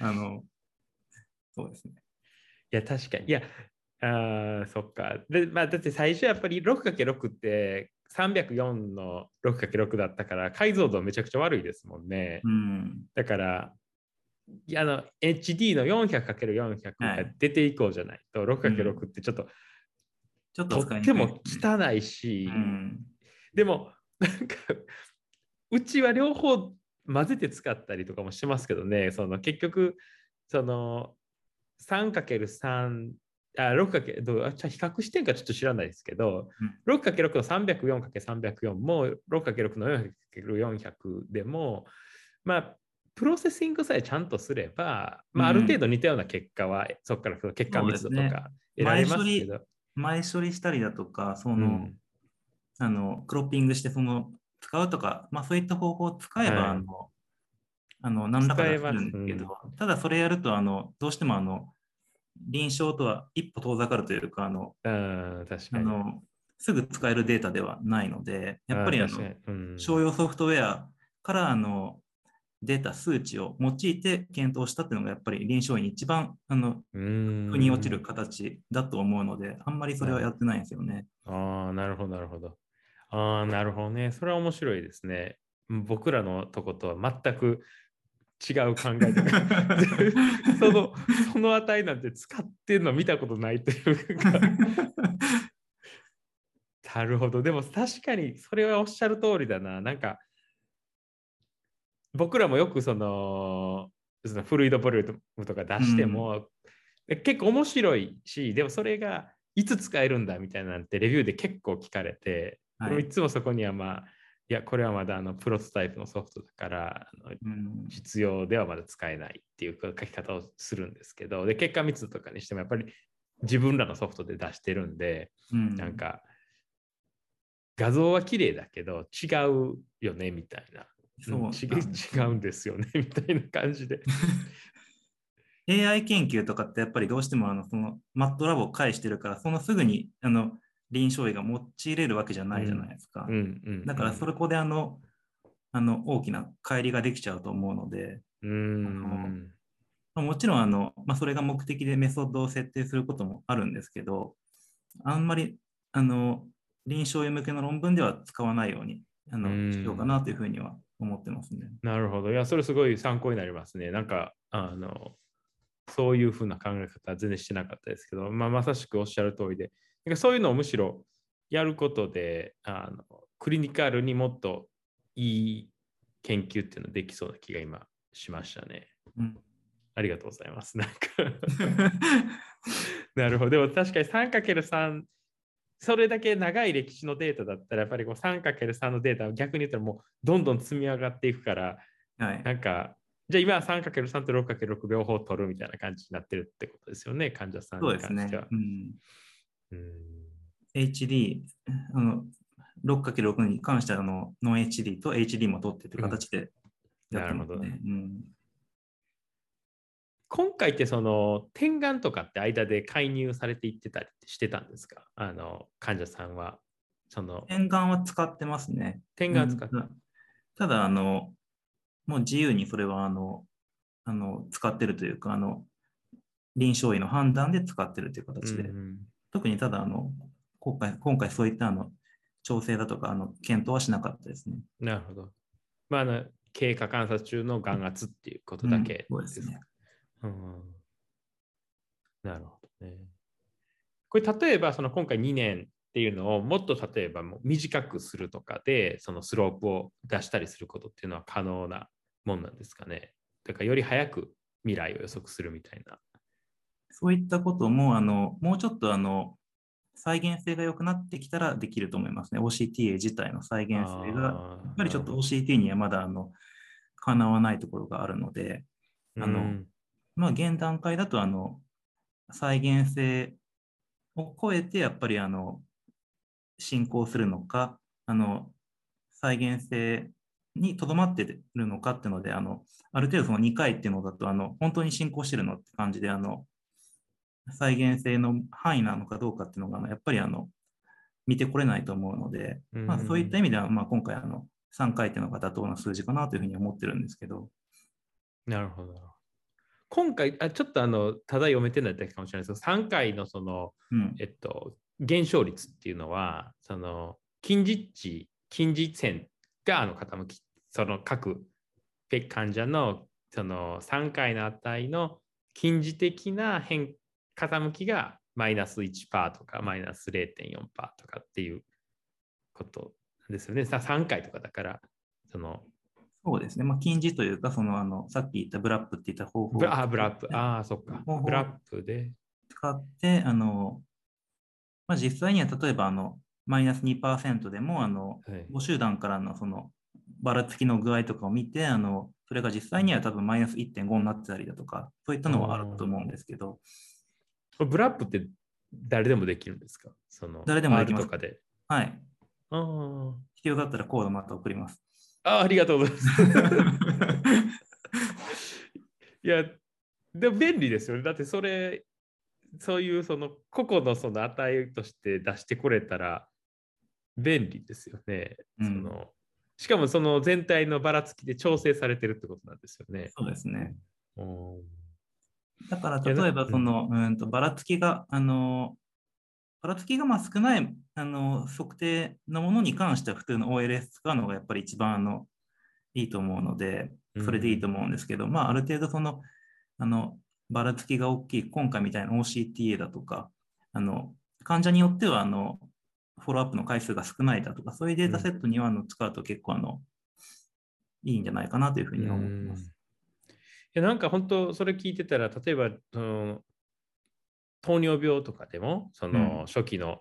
あの、そうですね。いや、確かに。いや、あーそっか。で、まあ、だって最初やっぱり 6×6 って304の 6×6 だったから解像度めちゃくちゃ悪いですもんね。うん。だから、いやあの HD の 400×400 が出ていこうじゃないと、6×6 ってちょっとちょっととっても汚いし、うん。でもなんかうちは両方混ぜて使ったりとかもしますけどねその結局その 3×3 あ 6× どう？比較してんかちょっと知らないですけど、6×6 の 304×304 も 6×6 の 400×400 でもまあプロセッシングさえちゃんとすれば、まあ、ある程度似たような結果は、そこから結果密度とか得られますけど。前処理したりだとか、その、うん。あの、クロッピングして、その、使うとか、まあそういった方法を使えば、はい。あの、あの、何らかできるんですけど、ただそれやると、あの、どうしてもあの、臨床とは一歩遠ざかるというか、あの、うん、確かに。あの、すぐ使えるデータではないので、やっぱりあのあうん商用ソフトウェアからあのデータ、数値を用いて検討したっていうのがやっぱり臨床医に一番あのうん腑に落ちる形だと思うので、あんまりそれはやってないんですよね。ああ、なるほど、なるほど。ああ、なるほどね。それは面白いですね。僕らのとことは全く違う考えとか その、その値なんて使ってるの見たことないというか。なるほど。でも確かにそれはおっしゃる通りだな。なんか、僕らもよくその、そのフルイドボリュームとか出しても、結構面白いし、でもそれがいつ使えるんだみたいなんてレビューで結構聞かれて、はいいつもそこにはまあ、いや、これはまだあのプロトタイプのソフトだから、あのうん必要ではまだ使えないっていう書き方をするんですけど、で、結果密度とかにしてもやっぱり自分らのソフトで出してるんで、うんなんか画像は綺麗だけど違うよねみたいな。そううんち違うんですよね みたいな感じで。AI 研究とかってやっぱりどうしてもあのそのマットラボを介してるから、そのすぐにあの臨床医が用いれるわけじゃないじゃないですか。だからそれこであのあの大きな乖離ができちゃうと思うので、うん。まあもちろんあの、まあ、それが目的でメソッドを設定することもあるんですけど、あんまりあの臨床医向けの論文では使わないようにあのうんしようかなというふうには思ってますね。なるほど。いや、それすごい参考になりますね。なんか、あの、そういうふうな考え方は全然してなかったですけど、まあ、まさしくおっしゃる通りで、なんかそういうのをむしろやることで、あのクリニカルにもっといい研究っていうのできそうな気が今しましたね。うんありがとうございます。なんか なるほど。でも確かに 3×3、それだけ長い歴史のデータだったら、やっぱりこう 3×3 のデータを逆に言ったらもうどんどん積み上がっていくから、はい、なんか、じゃあ今は 3×3 と 6×6 両方取るみたいな感じになってるってことですよね、患者さんに関しては。。うん、うん、HD、あの 6×6 に関してはあのノン HD と HD も取ってという形でやってますなるほど。ね。うん。今回ってその点眼とかって間で介入されていってたりしてたんですか？あの患者さんは。その。点眼は使ってますね。点眼使って、うん。ただ、あの、もう自由にそれは、あの、あの使ってるというか、あの、臨床医の判断で使ってるという形で、うん特にただ、あの、今回、今回そういったあの調整だとか、あの、検討はしなかったですね。なるほど。まあ、あの経過観察中の眼圧っていうことだけうんそうですね。うんなるほどね。これ例えばその今回2年っていうのをもっと例えばもう短くするとかでそのスロープを出したりすることっていうのは可能なもんなんですかね。だからより早く未来を予測するみたいな。そういったことも、あの、もうちょっと、あの、再現性が良くなってきたらできると思いますね。OCTA 自体の再現性が、やっぱりちょっと OCT にはまだ、あの、かなわないところがあるので、あのうんまあ、現段階だと、あの、再現性を超えて、やっぱり、あの、進行するのか、あの、再現性にとどまってるのかっていうので、あの、ある程度その2回っていうのだと、あの、本当に進行してるのって感じで、あの、再現性の範囲なのかどうかっていうのが、やっぱり、あの、見てこれないと思うので、まあ、そういった意味では、まあ、今回、あの、3回っていうのが妥当な数字かなというふうに思ってるんですけど。なるほど。今回、あちょっとあの、ただ読めてないだけかもしれないですけど、3回のその、うんえっと、減少率っていうのは、その、近似値、近似線があの傾き、その各ペ患者のその3回の値の近似的な変傾きがマイナス1%とかマイナス0.4%とかっていうことですよね。さ3回とかだから、その、そうですね。まあ、近似というか、その、あの、さっき言ったブラップって言った方法をブラあブラップ、ああ、そっかブラップで。使って、あの、まあ、実際には例えば、あの、マイナス2%でも、あの、はい5集団からのそのばらつきの具合とかを見て、あのそれが実際には多分マイナス1.5になってたりだとか、そういったのはあると思うんですけど、ブラップって誰でもできるんですか？その誰でもできます R とかで。はい。あー必要だったらコードまた送ります。あー、ありがとうございます。いや、でも便利ですよね。だってそれ、そういうその個々のその値として出してこれたら便利ですよね。うんそのしかもその全体のばらつきで調整されてるってことなんですよね。そうですね。うんだから例えばその、うんとばらつきが、あの、ばらつきがまあ少ないあの測定のものに関しては普通の OLS 使うのがやっぱり一番あのいいと思うので、それでいいと思うんですけど、まあある程度その、あの、ばらつきが大きい、今回みたいな OCTA だとか、あの、患者によってはあの、フォローアップの回数が少ないだとか、そういうデータセットにはあの使うと結構あの、いいんじゃないかなというふうに思ってます。いやなんか本当それ聞いてたら例えば、うん、糖尿病とかでもそのうん。初期の、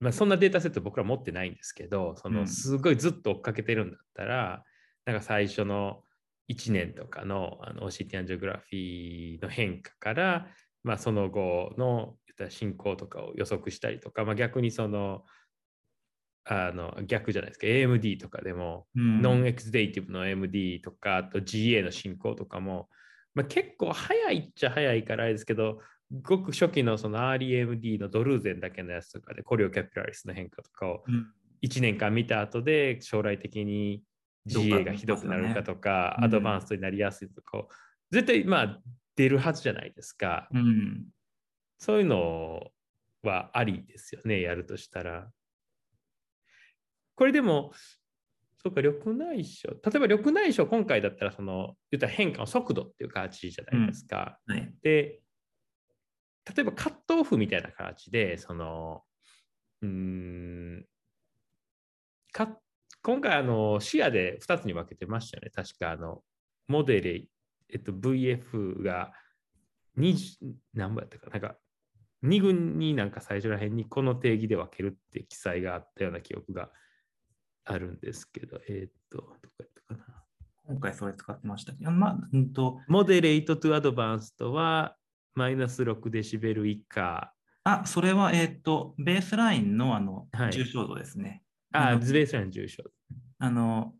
まあ、そんなデータセット僕ら持ってないんですけどそうのん。すごいずっと追っかけてるんだったら、なんか最初の1年とかのあの OCT アンジオグラフィーの変化から、まあ、その後の進行とかを予測したりとか、まあ、逆にそのあの逆じゃないですか。AMD とかでもうん。ノンエクスデイティブの MD とか、あと GA の進行とかも、まあ、結構早いっちゃ早いからあれですけど、ごく初期のその REMD のドルーゼンだけのやつとかで、コリオキャピラリスの変化とかをうん。1年間見た後で将来的に GA がひどくなるかとか、うん。アドバンストになりやすいとかを、絶対まあ出るはずじゃないですか。うん。そういうのはありですよね、やるとしたら。これでも、そうか、緑内障。例えば緑内障、今回だったら、その、言ったら変化の速度っていう形じゃないですか。はい。で、例えばカットオフみたいな形で、その、うーん、か今回、あの、視野で2つに分けてましたよね。確か、あの、モデレ、えっと、VF が20、何本やったかな、なんか、2軍になんか最初ら辺にこの定義で分けるって記載があったような記憶があるんですけど、えーっと、どこやったかな。今回それ使ってましたけど、まあ、うんと、モデレートトゥアドバンストはマイナス6デシベル以下。あ、それは、えっ、と、ベースラインのあの、はい重症度ですね。あ、あベースライン重症。あの、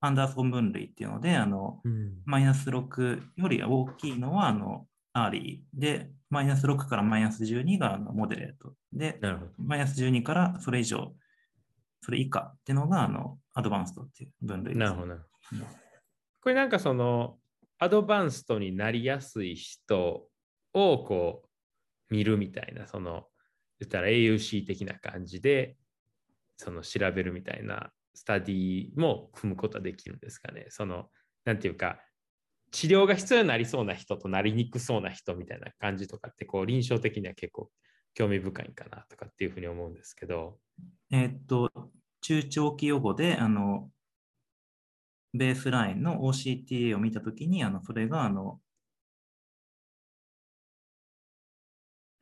アンダーソン分類っていうので、あの、うん。マイナス6より大きいのは、あの、 early で、マイナス6からマイナス12があの moderate で。マイナス12からそれ以上、それ以下っていうのが、あの、 advanced っていう分類です。なるほどこれなんかそのアドバンストになりやすい人をこう見るみたいな、その言ったら AUC 的な感じでその調べるみたいなスタディも組むことはできるんですかね。そのなんていうか治療が必要になりそうな人となりにくそうな人みたいな感じとかってこう臨床的には結構興味深いんかなとかっていうふうに思うんですけど。えーっと、中長期予後で、あの、ベースラインの OCTA を見たときに、あの、それが、あの、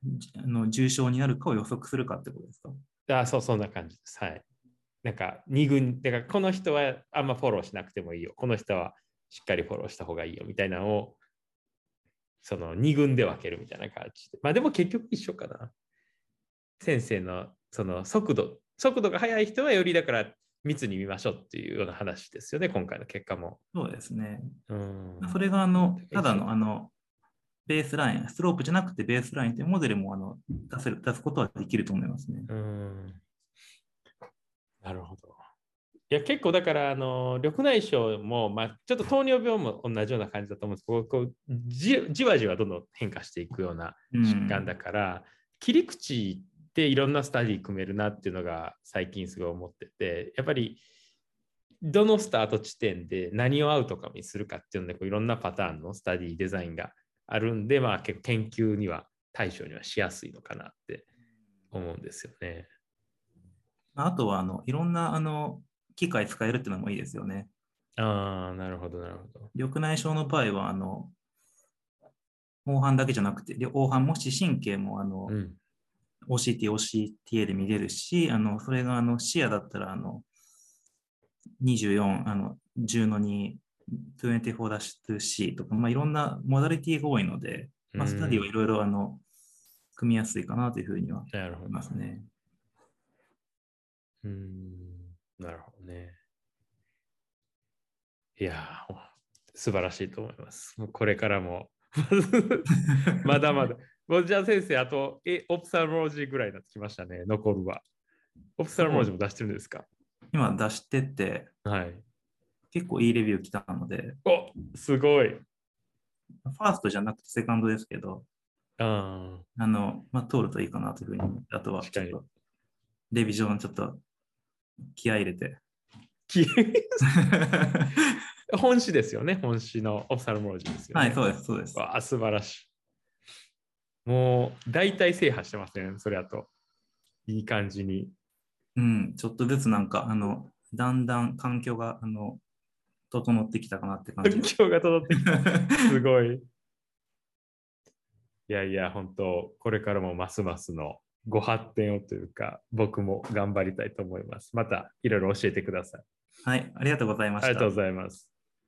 じあの重症になるかを予測するかってことですか？あそう、そんな感じです。はい。なんか、二軍、だからこの人はあんまフォローしなくてもいいよ。この人はしっかりフォローした方がいいよみたいなのを、その二軍で分けるみたいな感じで。まあでも結局一緒かな。先生のその速度、速度が速い人はよりだから密に見ましょうっていうような話ですよね、今回の結果も。そうですね。うん。それが、あの、ただの、あの、ベースライン、スロープじゃなくてベースラインというモデルもあの出せる出すことはできると思いますね。うん。なるほど。いや結構だからあの緑内障も、まあ、ちょっと糖尿病も同じような感じだと思うんですけどこうじじわじわどんどん変化していくような疾患だから、切り口っていろんなスタディ組めるなっていうのが最近すごい思っててやっぱりどのスタート地点で何をアウトカムにするかっていうのでこういろんなパターンのスタディデザインがあるんで、まあ、結構研究には対象にはしやすいのかなって思うんですよね。あとはあのいろんなあの機械使えるっていうのもいいですよね。ああ、なるほど、なるほど。緑内障の場合はあの黄斑だけじゃなくて、で黄斑も視神経もあの、うん。OCT、OCTA で見れるし、あのそれがあの視野だったらあの24、あの10の2、24-C とか、まあ、いろんなモダリティが多いので、まあ、スタディはいろいろあの組みやすいかなというふうにはなるほど思い。ますね。うーん、なるほどね。いやー、素晴らしいと思います。もうこれからも、まだまだ。もうじゃあ先生、あと、え、オプサルモロジーぐらいになってきましたね、残るは。オプサルモロジーも出してるんですか？今出してって、はい。結構いいレビュー来たので、おすごい。ファーストじゃなくてセカンドですけど、ああの、まあ、通るといいかなというふうにあとはちょっと、レビジョンちょっと気合い入れて。ー本誌ですよね、本誌のオプサルモロジーですよ、ね。はい、そうです、そうです。わあ、素晴らしい。もう、大体制覇してますね、それだと。いい感じに。うん、ちょっとずつなんか、あの、だんだん環境が、あの、整ってきたかなって感じ環。境が整ってきた。すごい。いやいや、本当、これからもますますのご発展をというか、僕も頑張りたいと思います。また、いろいろ教えてください。はい、ありがとうございました。ありがとうございます。